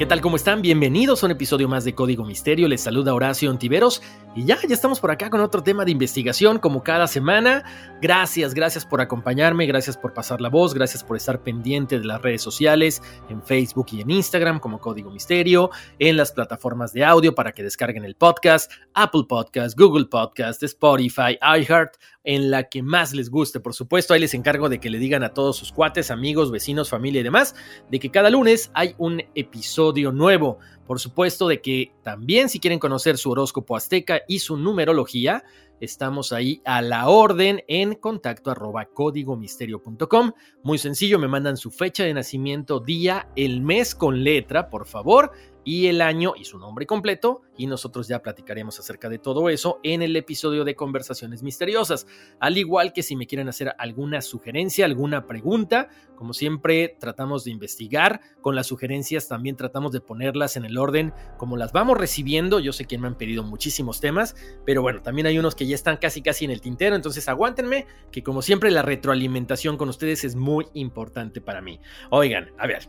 ¿Qué tal? ¿Cómo están? Bienvenidos a un episodio más de Código Misterio. Les saluda Horacio Ontiveros y ya, ya estamos por acá con otro tema de investigación como cada semana. Gracias, gracias por acompañarme, gracias por pasar la voz, gracias por estar pendiente de las redes sociales, en Facebook y en Instagram como Código Misterio, en las plataformas de audio para que descarguen el podcast, Apple Podcast, Google Podcast, Spotify, iHeart en la que más les guste, por supuesto. Ahí les encargo de que le digan a todos sus cuates, amigos, vecinos, familia y demás, de que cada lunes hay un episodio nuevo. Por supuesto de que también si quieren conocer su horóscopo azteca y su numerología, estamos ahí a la orden en contacto arroba códigomisterio.com. Muy sencillo, me mandan su fecha de nacimiento, día, el mes con letra, por favor, y el año y su nombre completo y nosotros ya platicaremos acerca de todo eso en el episodio de Conversaciones Misteriosas. Al igual que si me quieren hacer alguna sugerencia, alguna pregunta, como siempre tratamos de investigar, con las sugerencias también tratamos de ponerlas en el orden como las vamos recibiendo. Yo sé que me han pedido muchísimos temas, pero bueno, también hay unos que ya están casi casi en el tintero, entonces aguántenme que como siempre la retroalimentación con ustedes es muy importante para mí. Oigan, a ver,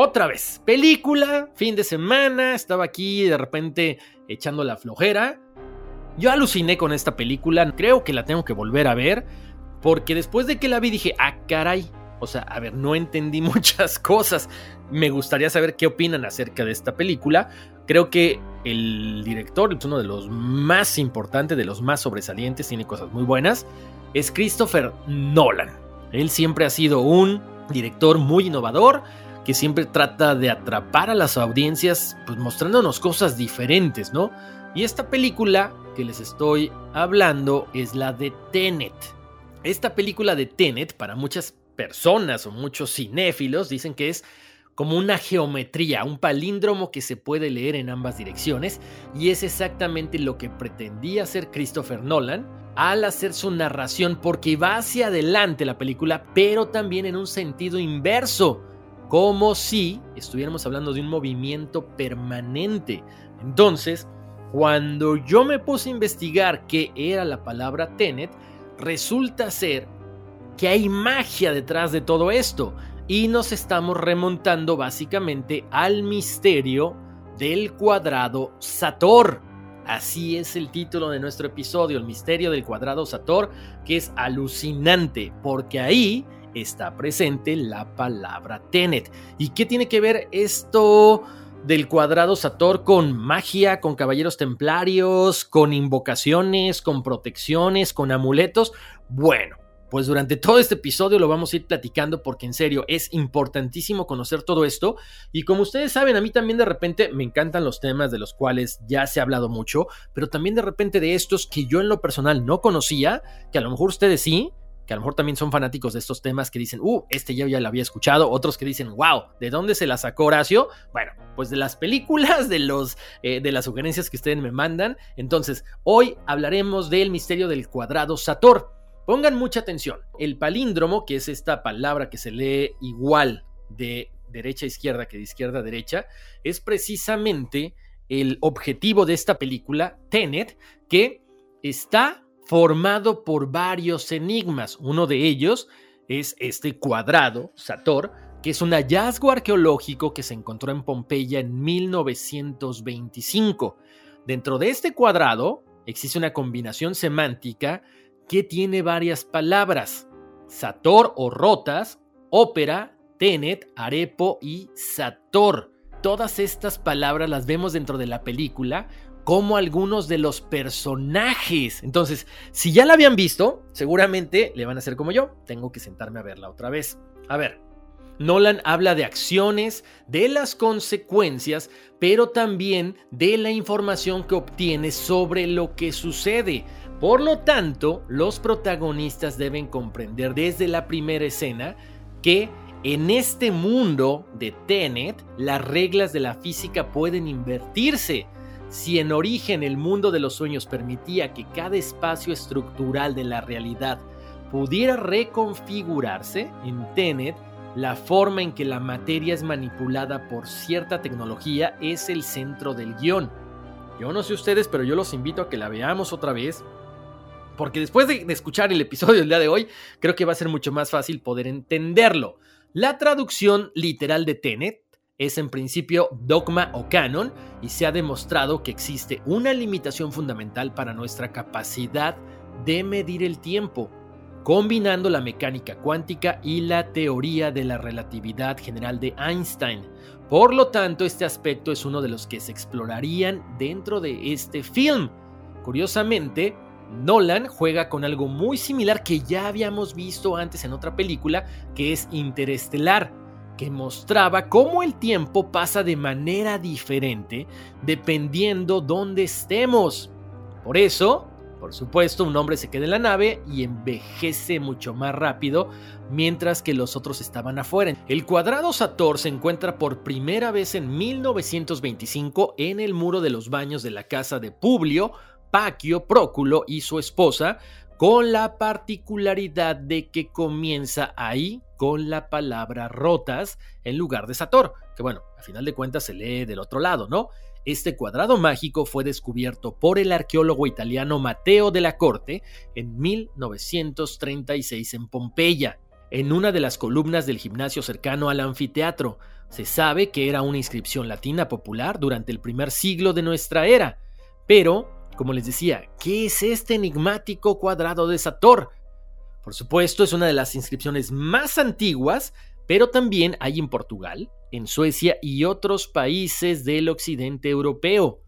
otra vez, película, fin de semana, estaba aquí de repente echando la flojera. Yo aluciné con esta película, creo que la tengo que volver a ver, porque después de que la vi dije, ah, caray, o sea, a ver, no entendí muchas cosas. Me gustaría saber qué opinan acerca de esta película. Creo que el director es uno de los más importantes, de los más sobresalientes, tiene cosas muy buenas. Es Christopher Nolan. Él siempre ha sido un director muy innovador que siempre trata de atrapar a las audiencias, pues mostrándonos cosas diferentes, ¿no? Y esta película que les estoy hablando es la de Tenet. Esta película de Tenet, para muchas personas o muchos cinéfilos, dicen que es como una geometría, un palíndromo que se puede leer en ambas direcciones, y es exactamente lo que pretendía hacer Christopher Nolan al hacer su narración, porque va hacia adelante la película, pero también en un sentido inverso como si estuviéramos hablando de un movimiento permanente. Entonces, cuando yo me puse a investigar qué era la palabra Tenet, resulta ser que hay magia detrás de todo esto y nos estamos remontando básicamente al misterio del cuadrado Sator. Así es el título de nuestro episodio, el misterio del cuadrado Sator, que es alucinante porque ahí está presente la palabra Tenet. ¿Y qué tiene que ver esto del cuadrado Sator con magia, con caballeros templarios, con invocaciones, con protecciones, con amuletos? Bueno. Pues durante todo este episodio lo vamos a ir platicando porque en serio es importantísimo conocer todo esto y como ustedes saben a mí también de repente me encantan los temas de los cuales ya se ha hablado mucho, pero también de repente de estos que yo en lo personal no conocía, que a lo mejor ustedes sí, que a lo mejor también son fanáticos de estos temas que dicen, uh, este ya ya lo había escuchado, otros que dicen, wow, ¿de dónde se la sacó Horacio? Bueno, pues de las películas, de, los, eh, de las sugerencias que ustedes me mandan. Entonces, hoy hablaremos del misterio del cuadrado Sator. Pongan mucha atención. El palíndromo, que es esta palabra que se lee igual de derecha a izquierda que de izquierda a derecha, es precisamente el objetivo de esta película, Tenet, que está formado por varios enigmas. Uno de ellos es este cuadrado, Sator, que es un hallazgo arqueológico que se encontró en Pompeya en 1925. Dentro de este cuadrado existe una combinación semántica que tiene varias palabras. Sator o rotas, ópera, tenet, arepo y sator. Todas estas palabras las vemos dentro de la película como algunos de los personajes. Entonces, si ya la habían visto, seguramente le van a hacer como yo. Tengo que sentarme a verla otra vez. A ver, Nolan habla de acciones, de las consecuencias, pero también de la información que obtiene sobre lo que sucede. Por lo tanto, los protagonistas deben comprender desde la primera escena que en este mundo de Tenet las reglas de la física pueden invertirse. Si en origen el mundo de los sueños permitía que cada espacio estructural de la realidad pudiera reconfigurarse, en Tenet la forma en que la materia es manipulada por cierta tecnología es el centro del guion. Yo no sé ustedes, pero yo los invito a que la veamos otra vez porque después de, escuchar el episodio del día de hoy, creo que va a ser mucho más fácil poder entenderlo. La traducción literal de Tenet es en principio dogma o canon y se ha demostrado que existe una limitación fundamental para nuestra capacidad de medir el tiempo, combinando la mecánica cuántica y la teoría de la relatividad general de Einstein. Por lo tanto, este aspecto es uno de los que se explorarían dentro de este film. Curiosamente, Nolan juega con algo muy similar que ya habíamos visto antes en otra película, que es Interestelar, que mostraba cómo el tiempo pasa de manera diferente dependiendo dónde estemos. Por eso, por supuesto, un hombre se queda en la nave y envejece mucho más rápido, mientras que los otros estaban afuera. El cuadrado Sator se encuentra por primera vez en 1925 en el muro de los baños de la casa de Publio, Paquio, Próculo y su esposa, con la particularidad de que comienza ahí con la palabra rotas en lugar de Sator, que bueno, a final de cuentas se lee del otro lado, ¿no? Este cuadrado mágico fue descubierto por el arqueólogo italiano Matteo de la Corte en 1936 en Pompeya, en una de las columnas del gimnasio cercano al anfiteatro. Se sabe que era una inscripción latina popular durante el primer siglo de nuestra era, pero como les decía, ¿qué es este enigmático cuadrado de Sator? Por supuesto, es una de las inscripciones más antiguas, pero también hay en Portugal, en Suecia y otros países del occidente europeo.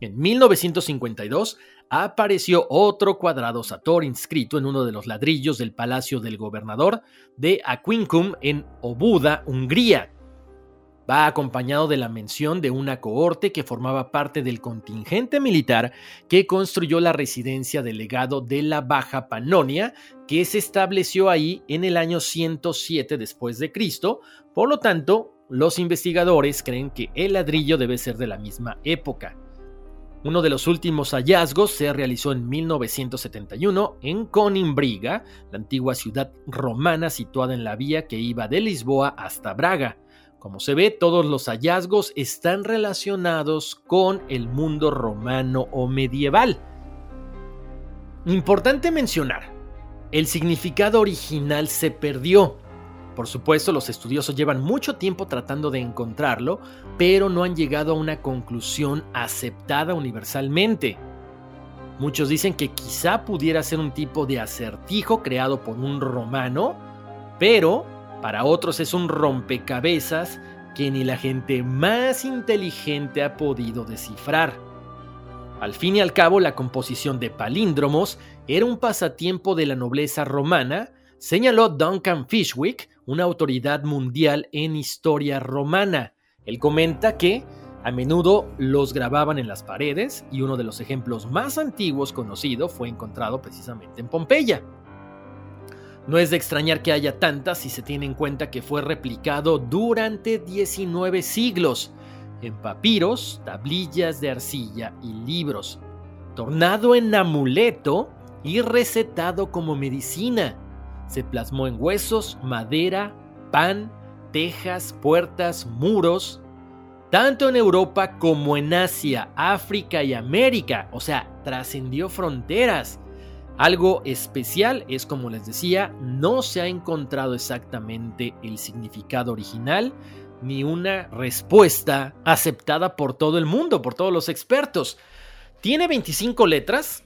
En 1952 apareció otro cuadrado Sator inscrito en uno de los ladrillos del palacio del gobernador de Aquincum en Obuda, Hungría. Va acompañado de la mención de una cohorte que formaba parte del contingente militar que construyó la residencia del legado de la Baja Panonia, que se estableció ahí en el año 107 después de Cristo. Por lo tanto, los investigadores creen que el ladrillo debe ser de la misma época. Uno de los últimos hallazgos se realizó en 1971 en Conimbriga, la antigua ciudad romana situada en la vía que iba de Lisboa hasta Braga. Como se ve, todos los hallazgos están relacionados con el mundo romano o medieval. Importante mencionar, el significado original se perdió. Por supuesto, los estudiosos llevan mucho tiempo tratando de encontrarlo, pero no han llegado a una conclusión aceptada universalmente. Muchos dicen que quizá pudiera ser un tipo de acertijo creado por un romano, pero para otros es un rompecabezas que ni la gente más inteligente ha podido descifrar. Al fin y al cabo, la composición de palíndromos era un pasatiempo de la nobleza romana, señaló Duncan Fishwick, una autoridad mundial en historia romana. Él comenta que a menudo los grababan en las paredes y uno de los ejemplos más antiguos conocido fue encontrado precisamente en Pompeya. No es de extrañar que haya tantas si se tiene en cuenta que fue replicado durante 19 siglos en papiros, tablillas de arcilla y libros. Tornado en amuleto, y recetado como medicina. Se plasmó en huesos, madera, pan, tejas, puertas, muros, tanto en Europa como en Asia, África y América, o sea, trascendió fronteras. Algo especial es, como les decía, no se ha encontrado exactamente el significado original ni una respuesta aceptada por todo el mundo, por todos los expertos. Tiene 25 letras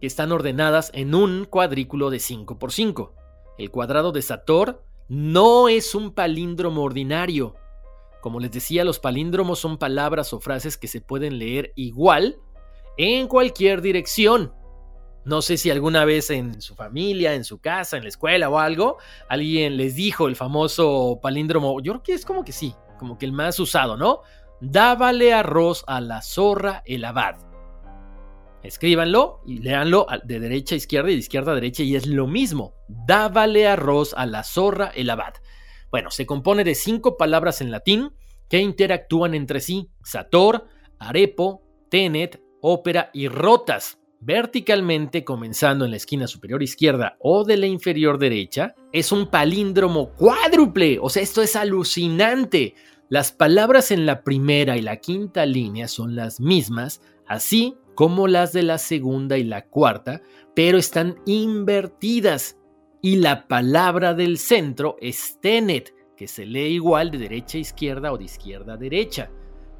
que están ordenadas en un cuadrículo de 5 por 5. El cuadrado de Sator no es un palíndromo ordinario. Como les decía, los palíndromos son palabras o frases que se pueden leer igual en cualquier dirección. No sé si alguna vez en su familia, en su casa, en la escuela o algo, alguien les dijo el famoso palíndromo. Yo creo que es como que sí, como que el más usado, ¿no? Dábale arroz a la zorra el abad. Escríbanlo y léanlo de derecha a izquierda y de izquierda a derecha y es lo mismo. Dábale arroz a la zorra el abad. Bueno, se compone de cinco palabras en latín que interactúan entre sí. Sator, arepo, tenet, ópera y rotas. Verticalmente, comenzando en la esquina superior izquierda o de la inferior derecha, es un palíndromo cuádruple. O sea, esto es alucinante. Las palabras en la primera y la quinta línea son las mismas, así como las de la segunda y la cuarta, pero están invertidas. Y la palabra del centro es tenet, que se lee igual de derecha a izquierda o de izquierda a derecha.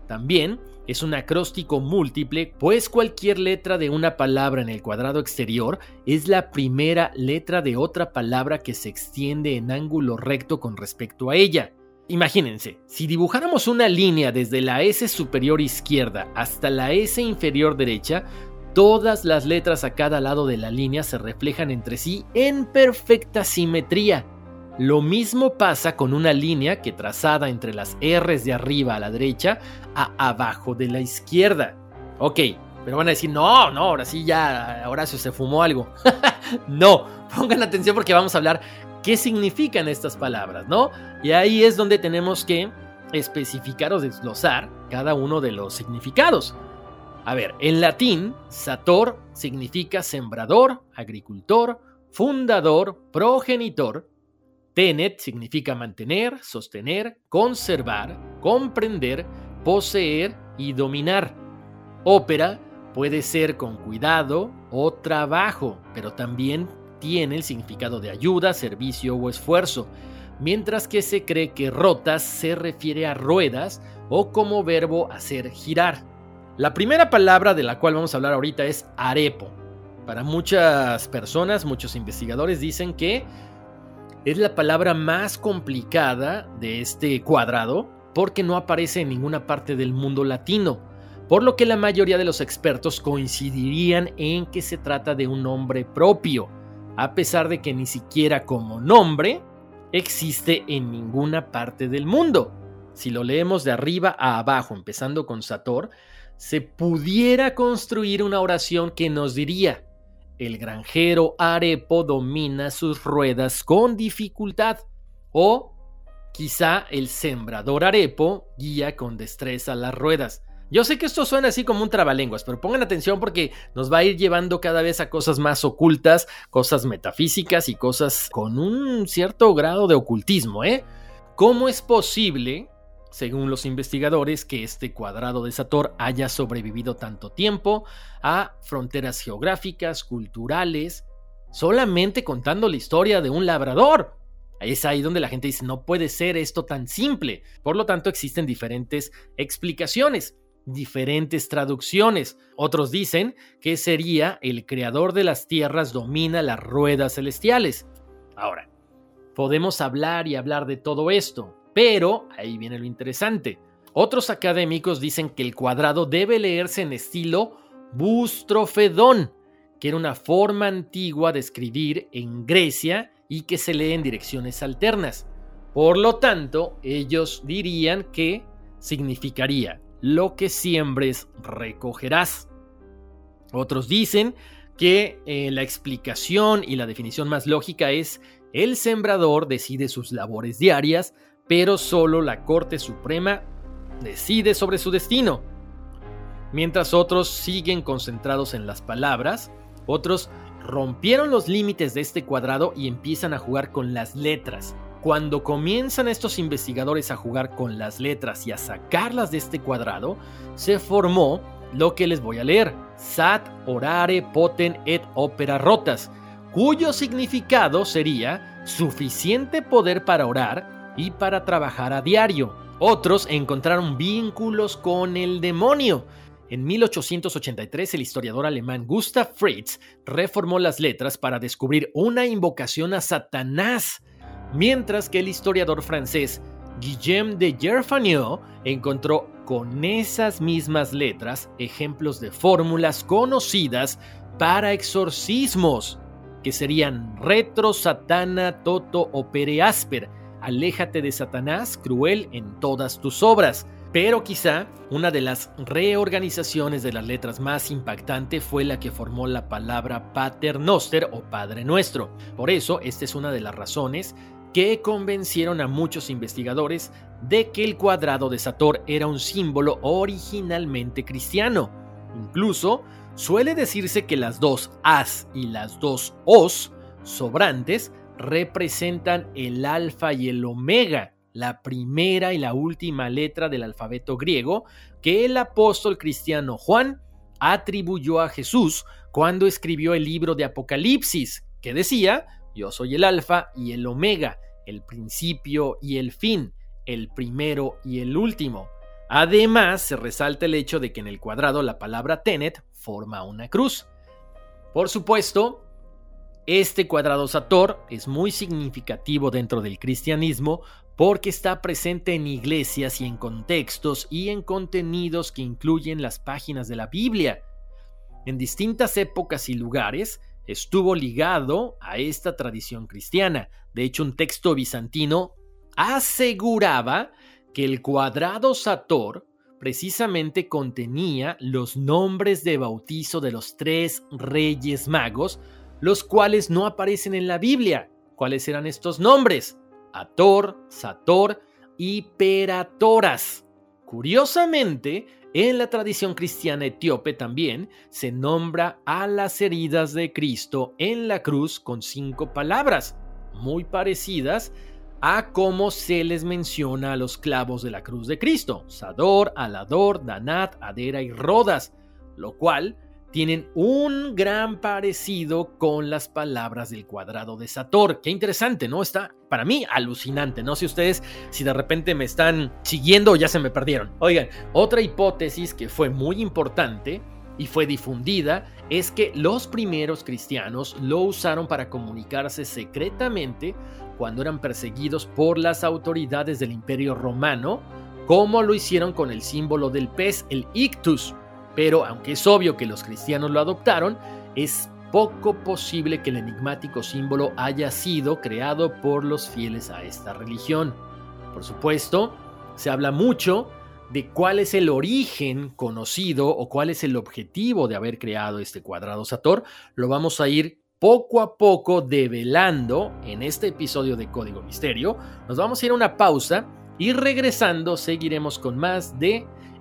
También es un acróstico múltiple, pues cualquier letra de una palabra en el cuadrado exterior es la primera letra de otra palabra que se extiende en ángulo recto con respecto a ella. Imagínense, si dibujáramos una línea desde la S superior izquierda hasta la S inferior derecha, todas las letras a cada lado de la línea se reflejan entre sí en perfecta simetría. Lo mismo pasa con una línea que trazada entre las R's de arriba a la derecha a abajo de la izquierda. Ok, pero van a decir, no, no, ahora sí ya Horacio se fumó algo. no, pongan atención porque vamos a hablar qué significan estas palabras, ¿no? Y ahí es donde tenemos que especificar o desglosar cada uno de los significados. A ver, en latín, sator significa sembrador, agricultor, fundador, progenitor. Tenet significa mantener, sostener, conservar, comprender, poseer y dominar. Ópera puede ser con cuidado o trabajo, pero también tiene el significado de ayuda, servicio o esfuerzo, mientras que se cree que rotas se refiere a ruedas o como verbo hacer girar. La primera palabra de la cual vamos a hablar ahorita es arepo. Para muchas personas, muchos investigadores dicen que es la palabra más complicada de este cuadrado porque no aparece en ninguna parte del mundo latino, por lo que la mayoría de los expertos coincidirían en que se trata de un nombre propio a pesar de que ni siquiera como nombre existe en ninguna parte del mundo. Si lo leemos de arriba a abajo, empezando con Sator, se pudiera construir una oración que nos diría, el granjero Arepo domina sus ruedas con dificultad, o quizá el sembrador Arepo guía con destreza las ruedas. Yo sé que esto suena así como un trabalenguas, pero pongan atención porque nos va a ir llevando cada vez a cosas más ocultas, cosas metafísicas y cosas con un cierto grado de ocultismo, ¿eh? ¿Cómo es posible, según los investigadores, que este cuadrado de Sator haya sobrevivido tanto tiempo a fronteras geográficas, culturales, solamente contando la historia de un labrador? Es ahí donde la gente dice, no puede ser esto tan simple. Por lo tanto, existen diferentes explicaciones diferentes traducciones. Otros dicen que sería el creador de las tierras domina las ruedas celestiales. Ahora, podemos hablar y hablar de todo esto, pero ahí viene lo interesante. Otros académicos dicen que el cuadrado debe leerse en estilo bustrofedón, que era una forma antigua de escribir en Grecia y que se lee en direcciones alternas. Por lo tanto, ellos dirían que significaría lo que siembres recogerás. Otros dicen que eh, la explicación y la definición más lógica es el sembrador decide sus labores diarias, pero solo la Corte Suprema decide sobre su destino. Mientras otros siguen concentrados en las palabras, otros rompieron los límites de este cuadrado y empiezan a jugar con las letras. Cuando comienzan estos investigadores a jugar con las letras y a sacarlas de este cuadrado, se formó lo que les voy a leer, Sat orare poten et opera rotas, cuyo significado sería suficiente poder para orar y para trabajar a diario. Otros encontraron vínculos con el demonio. En 1883 el historiador alemán Gustav Fritz reformó las letras para descubrir una invocación a Satanás, mientras que el historiador francés Guillaume de Gerfagnaud encontró con esas mismas letras ejemplos de fórmulas conocidas para exorcismos, que serían retro, satana, toto o asper. Aléjate de Satanás, cruel en todas tus obras. Pero quizá una de las reorganizaciones de las letras más impactante fue la que formó la palabra Pater Noster o Padre Nuestro. Por eso, esta es una de las razones que convencieron a muchos investigadores de que el cuadrado de Sator era un símbolo originalmente cristiano. Incluso suele decirse que las dos As y las dos Os sobrantes representan el alfa y el omega, la primera y la última letra del alfabeto griego que el apóstol cristiano Juan atribuyó a Jesús cuando escribió el libro de Apocalipsis, que decía, yo soy el alfa y el omega, el principio y el fin, el primero y el último. Además, se resalta el hecho de que en el cuadrado la palabra tenet forma una cruz. Por supuesto, este cuadrado Sator es muy significativo dentro del cristianismo porque está presente en iglesias y en contextos y en contenidos que incluyen las páginas de la Biblia. En distintas épocas y lugares, estuvo ligado a esta tradición cristiana. De hecho, un texto bizantino aseguraba que el cuadrado Sator precisamente contenía los nombres de bautizo de los tres reyes magos, los cuales no aparecen en la Biblia. ¿Cuáles eran estos nombres? Ator, Sator y Peratoras. Curiosamente, en la tradición cristiana etíope también se nombra a las heridas de Cristo en la cruz con cinco palabras, muy parecidas a cómo se les menciona a los clavos de la cruz de Cristo, Sador, Alador, Danat, Adera y Rodas, lo cual tienen un gran parecido con las palabras del cuadrado de Sator. Qué interesante, ¿no? Está para mí alucinante. No sé ustedes si de repente me están siguiendo o ya se me perdieron. Oigan, otra hipótesis que fue muy importante y fue difundida es que los primeros cristianos lo usaron para comunicarse secretamente cuando eran perseguidos por las autoridades del imperio romano, como lo hicieron con el símbolo del pez, el ictus pero aunque es obvio que los cristianos lo adoptaron, es poco posible que el enigmático símbolo haya sido creado por los fieles a esta religión. Por supuesto, se habla mucho de cuál es el origen conocido o cuál es el objetivo de haber creado este cuadrado Sator. Lo vamos a ir poco a poco develando en este episodio de Código Misterio. Nos vamos a ir a una pausa y regresando seguiremos con más de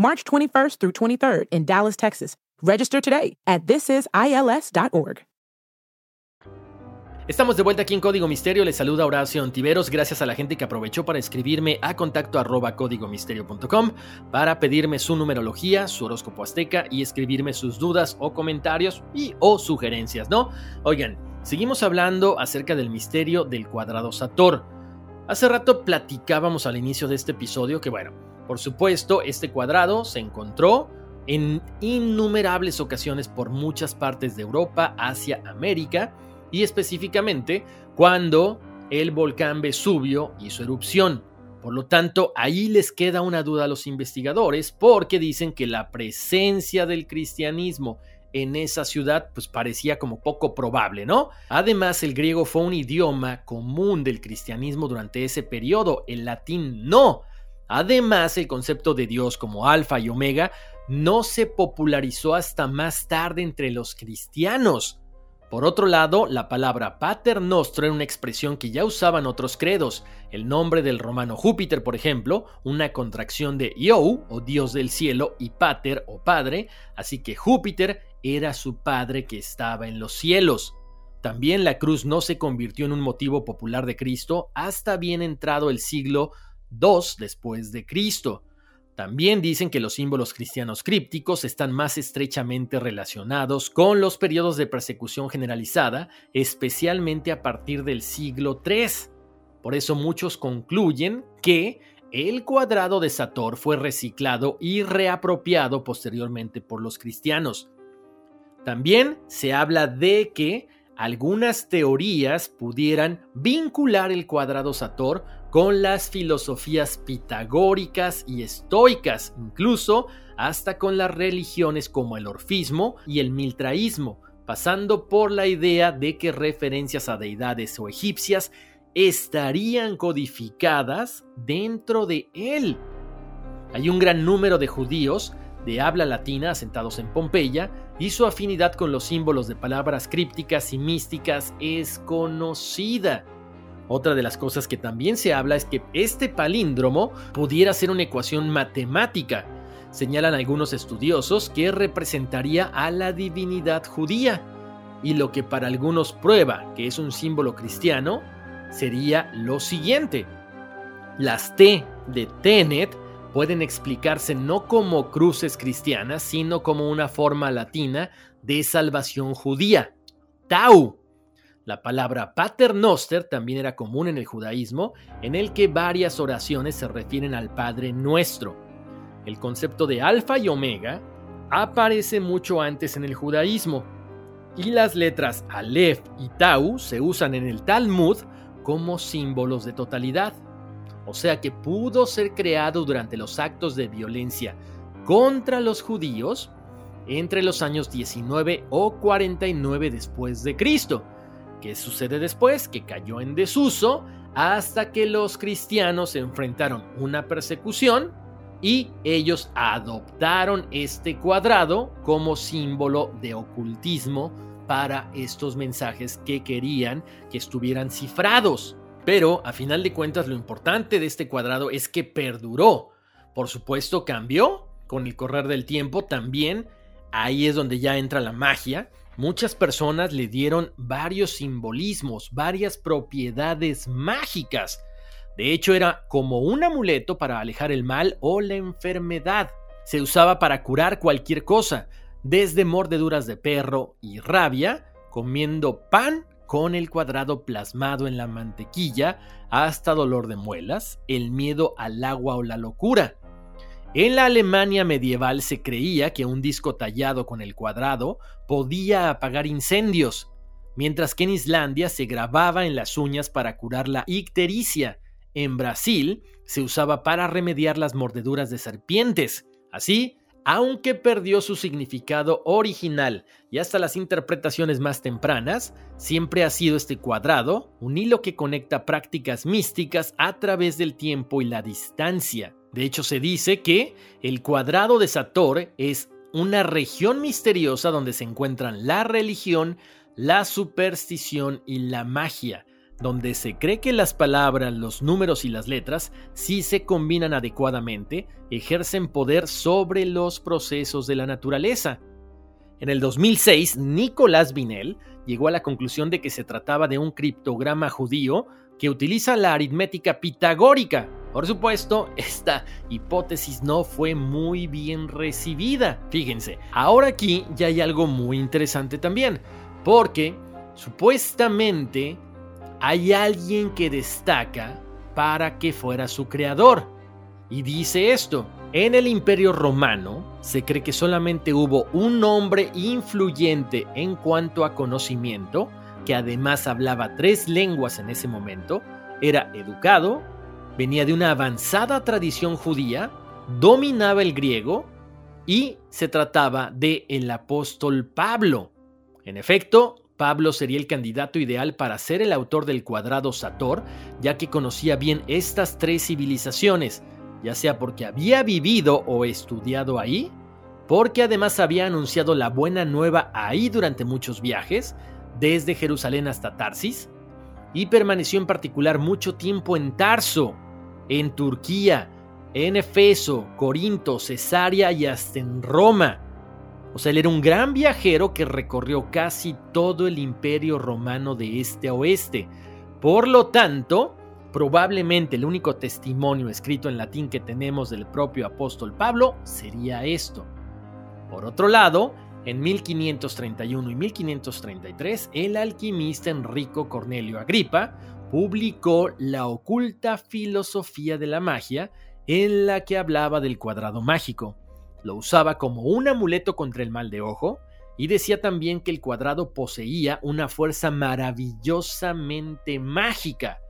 March 21st through 23rd in Dallas, Texas. Register today at thisisils.org. Estamos de vuelta aquí en Código Misterio. Les saluda Horacio Antiveros. Gracias a la gente que aprovechó para escribirme a contacto arroba códigomisterio.com para pedirme su numerología, su horóscopo azteca y escribirme sus dudas o comentarios y o sugerencias, ¿no? Oigan, seguimos hablando acerca del misterio del cuadrado Sator. Hace rato platicábamos al inicio de este episodio que, bueno, por supuesto, este cuadrado se encontró en innumerables ocasiones por muchas partes de Europa, Asia, América y específicamente cuando el volcán Vesubio hizo erupción. Por lo tanto, ahí les queda una duda a los investigadores porque dicen que la presencia del cristianismo en esa ciudad pues parecía como poco probable, ¿no? Además, el griego fue un idioma común del cristianismo durante ese periodo, el latín no. Además, el concepto de Dios como alfa y omega no se popularizó hasta más tarde entre los cristianos. Por otro lado, la palabra Pater Nostro era una expresión que ya usaban otros credos. El nombre del romano Júpiter, por ejemplo, una contracción de Iou, o Dios del cielo, y Pater, o Padre, así que Júpiter era su padre que estaba en los cielos. También la cruz no se convirtió en un motivo popular de Cristo hasta bien entrado el siglo II después de Cristo. También dicen que los símbolos cristianos crípticos están más estrechamente relacionados con los periodos de persecución generalizada, especialmente a partir del siglo III. Por eso muchos concluyen que el cuadrado de Sator fue reciclado y reapropiado posteriormente por los cristianos. También se habla de que algunas teorías pudieran vincular el cuadrado Sator con las filosofías pitagóricas y estoicas, incluso hasta con las religiones como el orfismo y el miltraísmo, pasando por la idea de que referencias a deidades o egipcias estarían codificadas dentro de él. Hay un gran número de judíos de habla latina asentados en Pompeya y su afinidad con los símbolos de palabras crípticas y místicas es conocida. Otra de las cosas que también se habla es que este palíndromo pudiera ser una ecuación matemática. Señalan algunos estudiosos que representaría a la divinidad judía. Y lo que para algunos prueba que es un símbolo cristiano sería lo siguiente. Las T de Tenet pueden explicarse no como cruces cristianas, sino como una forma latina de salvación judía. Tau. La palabra paternoster también era común en el judaísmo, en el que varias oraciones se refieren al Padre Nuestro. El concepto de alfa y omega aparece mucho antes en el judaísmo, y las letras Aleph y Tau se usan en el Talmud como símbolos de totalidad o sea que pudo ser creado durante los actos de violencia contra los judíos entre los años 19 o 49 después de Cristo. ¿Qué sucede después? Que cayó en desuso hasta que los cristianos enfrentaron una persecución y ellos adoptaron este cuadrado como símbolo de ocultismo para estos mensajes que querían que estuvieran cifrados. Pero, a final de cuentas, lo importante de este cuadrado es que perduró. Por supuesto, cambió con el correr del tiempo también. Ahí es donde ya entra la magia. Muchas personas le dieron varios simbolismos, varias propiedades mágicas. De hecho, era como un amuleto para alejar el mal o la enfermedad. Se usaba para curar cualquier cosa, desde mordeduras de perro y rabia, comiendo pan con el cuadrado plasmado en la mantequilla hasta dolor de muelas, el miedo al agua o la locura. En la Alemania medieval se creía que un disco tallado con el cuadrado podía apagar incendios, mientras que en Islandia se grababa en las uñas para curar la ictericia. En Brasil se usaba para remediar las mordeduras de serpientes. Así, aunque perdió su significado original y hasta las interpretaciones más tempranas, siempre ha sido este cuadrado un hilo que conecta prácticas místicas a través del tiempo y la distancia. De hecho, se dice que el cuadrado de Sator es una región misteriosa donde se encuentran la religión, la superstición y la magia, donde se cree que las palabras, los números y las letras, si se combinan adecuadamente, ejercen poder sobre los procesos de la naturaleza. En el 2006, Nicolás Vinel llegó a la conclusión de que se trataba de un criptograma judío que utiliza la aritmética pitagórica. Por supuesto, esta hipótesis no fue muy bien recibida. Fíjense, ahora aquí ya hay algo muy interesante también, porque supuestamente hay alguien que destaca para que fuera su creador. Y dice esto, en el imperio romano se cree que solamente hubo un hombre influyente en cuanto a conocimiento, que además hablaba tres lenguas en ese momento, era educado, venía de una avanzada tradición judía, dominaba el griego y se trataba de el apóstol Pablo. En efecto, Pablo sería el candidato ideal para ser el autor del cuadrado Sator, ya que conocía bien estas tres civilizaciones, ya sea porque había vivido o estudiado ahí, porque además había anunciado la buena nueva ahí durante muchos viajes, desde Jerusalén hasta Tarsis, y permaneció en particular mucho tiempo en Tarso, en Turquía, en Efeso, Corinto, Cesarea y hasta en Roma. O sea, él era un gran viajero que recorrió casi todo el imperio romano de este a oeste. Por lo tanto, probablemente el único testimonio escrito en latín que tenemos del propio apóstol Pablo sería esto. Por otro lado, en 1531 y 1533, el alquimista Enrico Cornelio Agripa publicó La oculta filosofía de la magia, en la que hablaba del cuadrado mágico. Lo usaba como un amuleto contra el mal de ojo y decía también que el cuadrado poseía una fuerza maravillosamente mágica.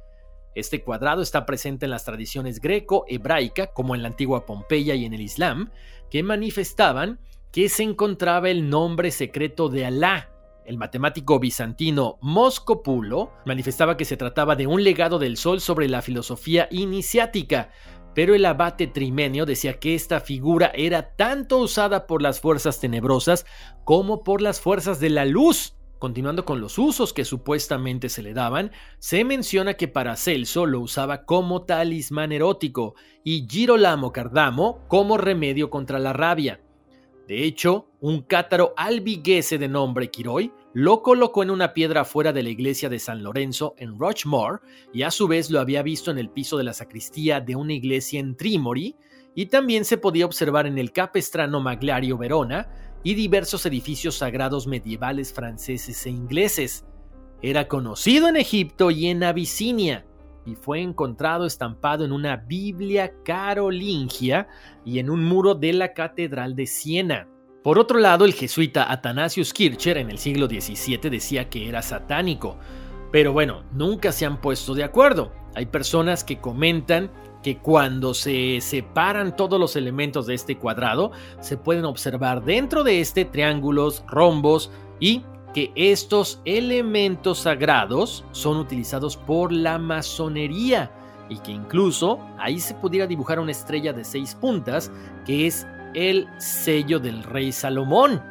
Este cuadrado está presente en las tradiciones greco-hebraica, como en la antigua Pompeya y en el Islam, que manifestaban que se encontraba el nombre secreto de Alá. El matemático bizantino Moscopulo manifestaba que se trataba de un legado del sol sobre la filosofía iniciática, pero el abate Trimenio decía que esta figura era tanto usada por las fuerzas tenebrosas como por las fuerzas de la luz. Continuando con los usos que supuestamente se le daban, se menciona que Paracelso lo usaba como talismán erótico y Girolamo Cardamo como remedio contra la rabia. De hecho, un cátaro albiguese de nombre Quiroy lo colocó en una piedra fuera de la iglesia de San Lorenzo en Rochmore y a su vez lo había visto en el piso de la sacristía de una iglesia en Trimori y también se podía observar en el Capestrano Maglario Verona y diversos edificios sagrados medievales franceses e ingleses. Era conocido en Egipto y en Abisinia y fue encontrado estampado en una Biblia carolingia y en un muro de la Catedral de Siena. Por otro lado, el jesuita Athanasius Kircher en el siglo XVII decía que era satánico, pero bueno, nunca se han puesto de acuerdo. Hay personas que comentan que cuando se separan todos los elementos de este cuadrado, se pueden observar dentro de este triángulos, rombos y que estos elementos sagrados son utilizados por la masonería y que incluso ahí se pudiera dibujar una estrella de seis puntas que es el sello del rey Salomón.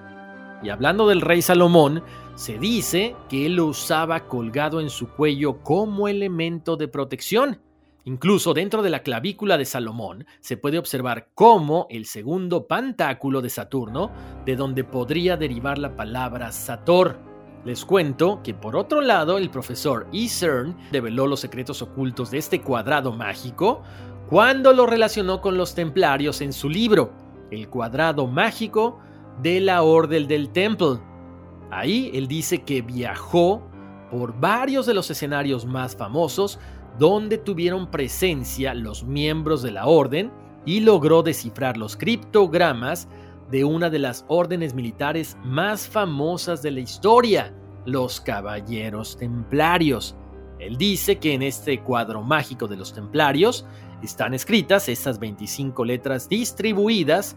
Y hablando del rey Salomón, se dice que él lo usaba colgado en su cuello como elemento de protección. Incluso dentro de la clavícula de Salomón se puede observar cómo el segundo pantáculo de Saturno, de donde podría derivar la palabra Sator. Les cuento que por otro lado el profesor. CERN develó los secretos ocultos de este cuadrado mágico cuando lo relacionó con los templarios en su libro, El cuadrado mágico de la Orden del Temple. Ahí él dice que viajó por varios de los escenarios más famosos donde tuvieron presencia los miembros de la orden y logró descifrar los criptogramas de una de las órdenes militares más famosas de la historia, los Caballeros Templarios. Él dice que en este cuadro mágico de los Templarios están escritas estas 25 letras distribuidas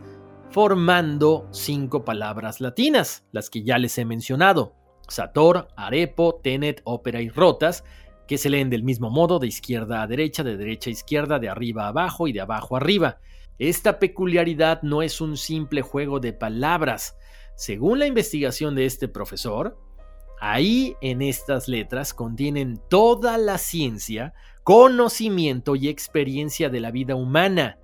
formando cinco palabras latinas, las que ya les he mencionado. Sator, Arepo, Tenet, Ópera y Rotas, que se leen del mismo modo de izquierda a derecha, de derecha a izquierda, de arriba a abajo y de abajo a arriba. Esta peculiaridad no es un simple juego de palabras. Según la investigación de este profesor, ahí en estas letras contienen toda la ciencia, conocimiento y experiencia de la vida humana.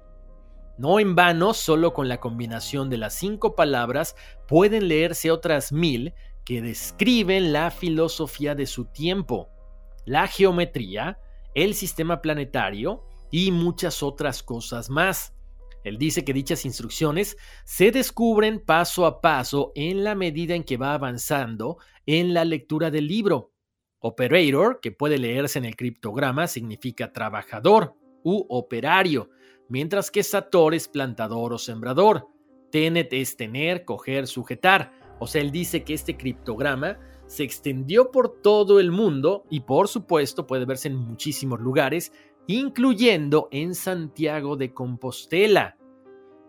No en vano, solo con la combinación de las cinco palabras pueden leerse otras mil que describen la filosofía de su tiempo la geometría, el sistema planetario y muchas otras cosas más. Él dice que dichas instrucciones se descubren paso a paso en la medida en que va avanzando en la lectura del libro. Operator, que puede leerse en el criptograma, significa trabajador u operario, mientras que Sator es plantador o sembrador. Tenet es tener, coger, sujetar. O sea, él dice que este criptograma se extendió por todo el mundo y por supuesto puede verse en muchísimos lugares, incluyendo en Santiago de Compostela.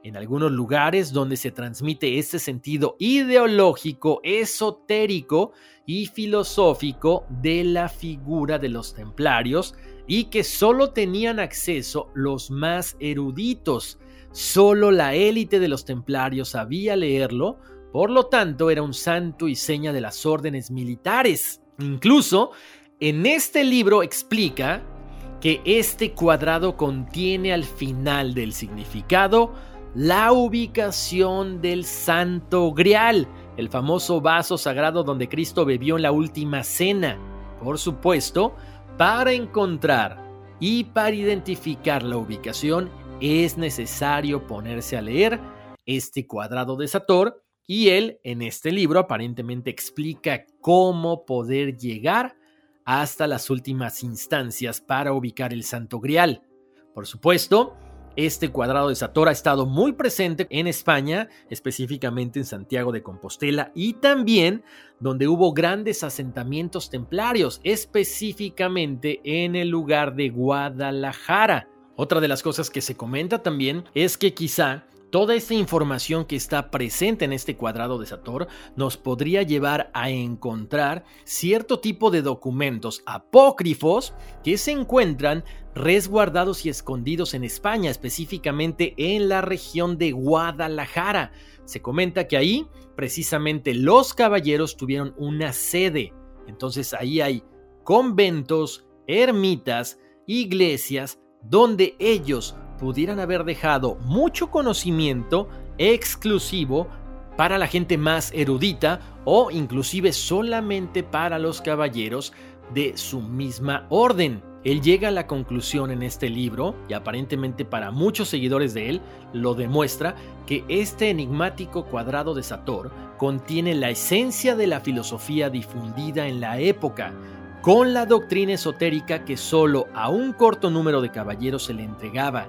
En algunos lugares donde se transmite este sentido ideológico, esotérico y filosófico de la figura de los templarios y que solo tenían acceso los más eruditos. Solo la élite de los templarios sabía leerlo, por lo tanto era un santo y seña de las órdenes militares. Incluso en este libro explica que este cuadrado contiene al final del significado la ubicación del Santo Grial, el famoso vaso sagrado donde Cristo bebió en la última cena. Por supuesto, para encontrar y para identificar la ubicación es necesario ponerse a leer este cuadrado de Sator y él en este libro aparentemente explica cómo poder llegar hasta las últimas instancias para ubicar el Santo Grial. Por supuesto, este cuadrado de Sator ha estado muy presente en España, específicamente en Santiago de Compostela y también donde hubo grandes asentamientos templarios, específicamente en el lugar de Guadalajara. Otra de las cosas que se comenta también es que quizá Toda esta información que está presente en este cuadrado de Sator nos podría llevar a encontrar cierto tipo de documentos apócrifos que se encuentran resguardados y escondidos en España, específicamente en la región de Guadalajara. Se comenta que ahí precisamente los caballeros tuvieron una sede. Entonces ahí hay conventos, ermitas, iglesias, donde ellos pudieran haber dejado mucho conocimiento exclusivo para la gente más erudita o inclusive solamente para los caballeros de su misma orden. Él llega a la conclusión en este libro, y aparentemente para muchos seguidores de él, lo demuestra, que este enigmático cuadrado de Sator contiene la esencia de la filosofía difundida en la época, con la doctrina esotérica que solo a un corto número de caballeros se le entregaba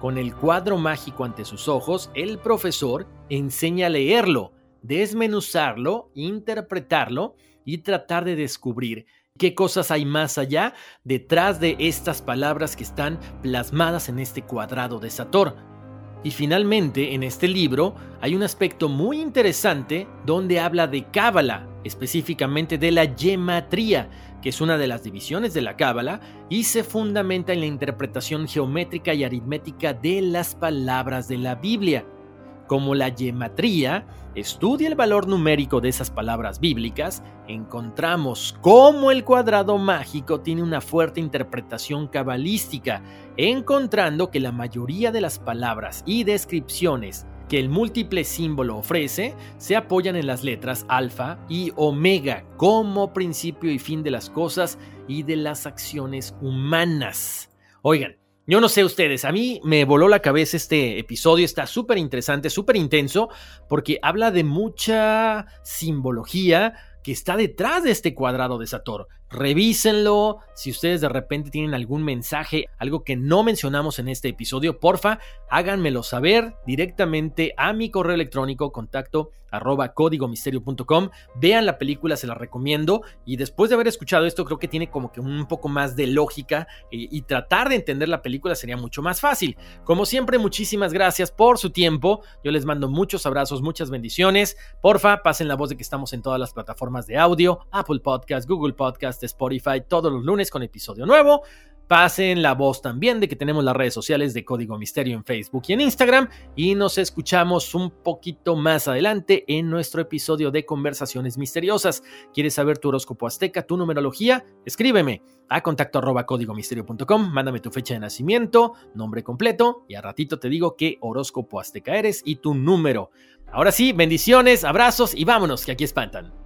con el cuadro mágico ante sus ojos, el profesor enseña a leerlo, desmenuzarlo, interpretarlo y tratar de descubrir qué cosas hay más allá detrás de estas palabras que están plasmadas en este cuadrado de Sator. Y finalmente, en este libro hay un aspecto muy interesante donde habla de Cábala, específicamente de la gematría, es una de las divisiones de la Cábala y se fundamenta en la interpretación geométrica y aritmética de las palabras de la Biblia. Como la gematría estudia el valor numérico de esas palabras bíblicas, encontramos cómo el cuadrado mágico tiene una fuerte interpretación cabalística, encontrando que la mayoría de las palabras y descripciones que el múltiple símbolo ofrece se apoyan en las letras alfa y omega como principio y fin de las cosas y de las acciones humanas. Oigan, yo no sé ustedes, a mí me voló la cabeza este episodio, está súper interesante, súper intenso, porque habla de mucha simbología que está detrás de este cuadrado de Sator. Revísenlo. Si ustedes de repente tienen algún mensaje, algo que no mencionamos en este episodio, porfa, háganmelo saber directamente a mi correo electrónico contacto arroba códigomisterio.com. Vean la película, se la recomiendo. Y después de haber escuchado esto, creo que tiene como que un poco más de lógica y, y tratar de entender la película sería mucho más fácil. Como siempre, muchísimas gracias por su tiempo. Yo les mando muchos abrazos, muchas bendiciones. Porfa, pasen la voz de que estamos en todas las plataformas de audio, Apple Podcast, Google Podcast Spotify todos los lunes con episodio nuevo. Pasen la voz también de que tenemos las redes sociales de Código Misterio en Facebook y en Instagram. Y nos escuchamos un poquito más adelante en nuestro episodio de Conversaciones Misteriosas. ¿Quieres saber tu horóscopo azteca, tu numerología? Escríbeme a contacto arroba códigomisterio.com, mándame tu fecha de nacimiento, nombre completo y a ratito te digo qué horóscopo azteca eres y tu número. Ahora sí, bendiciones, abrazos y vámonos, que aquí espantan.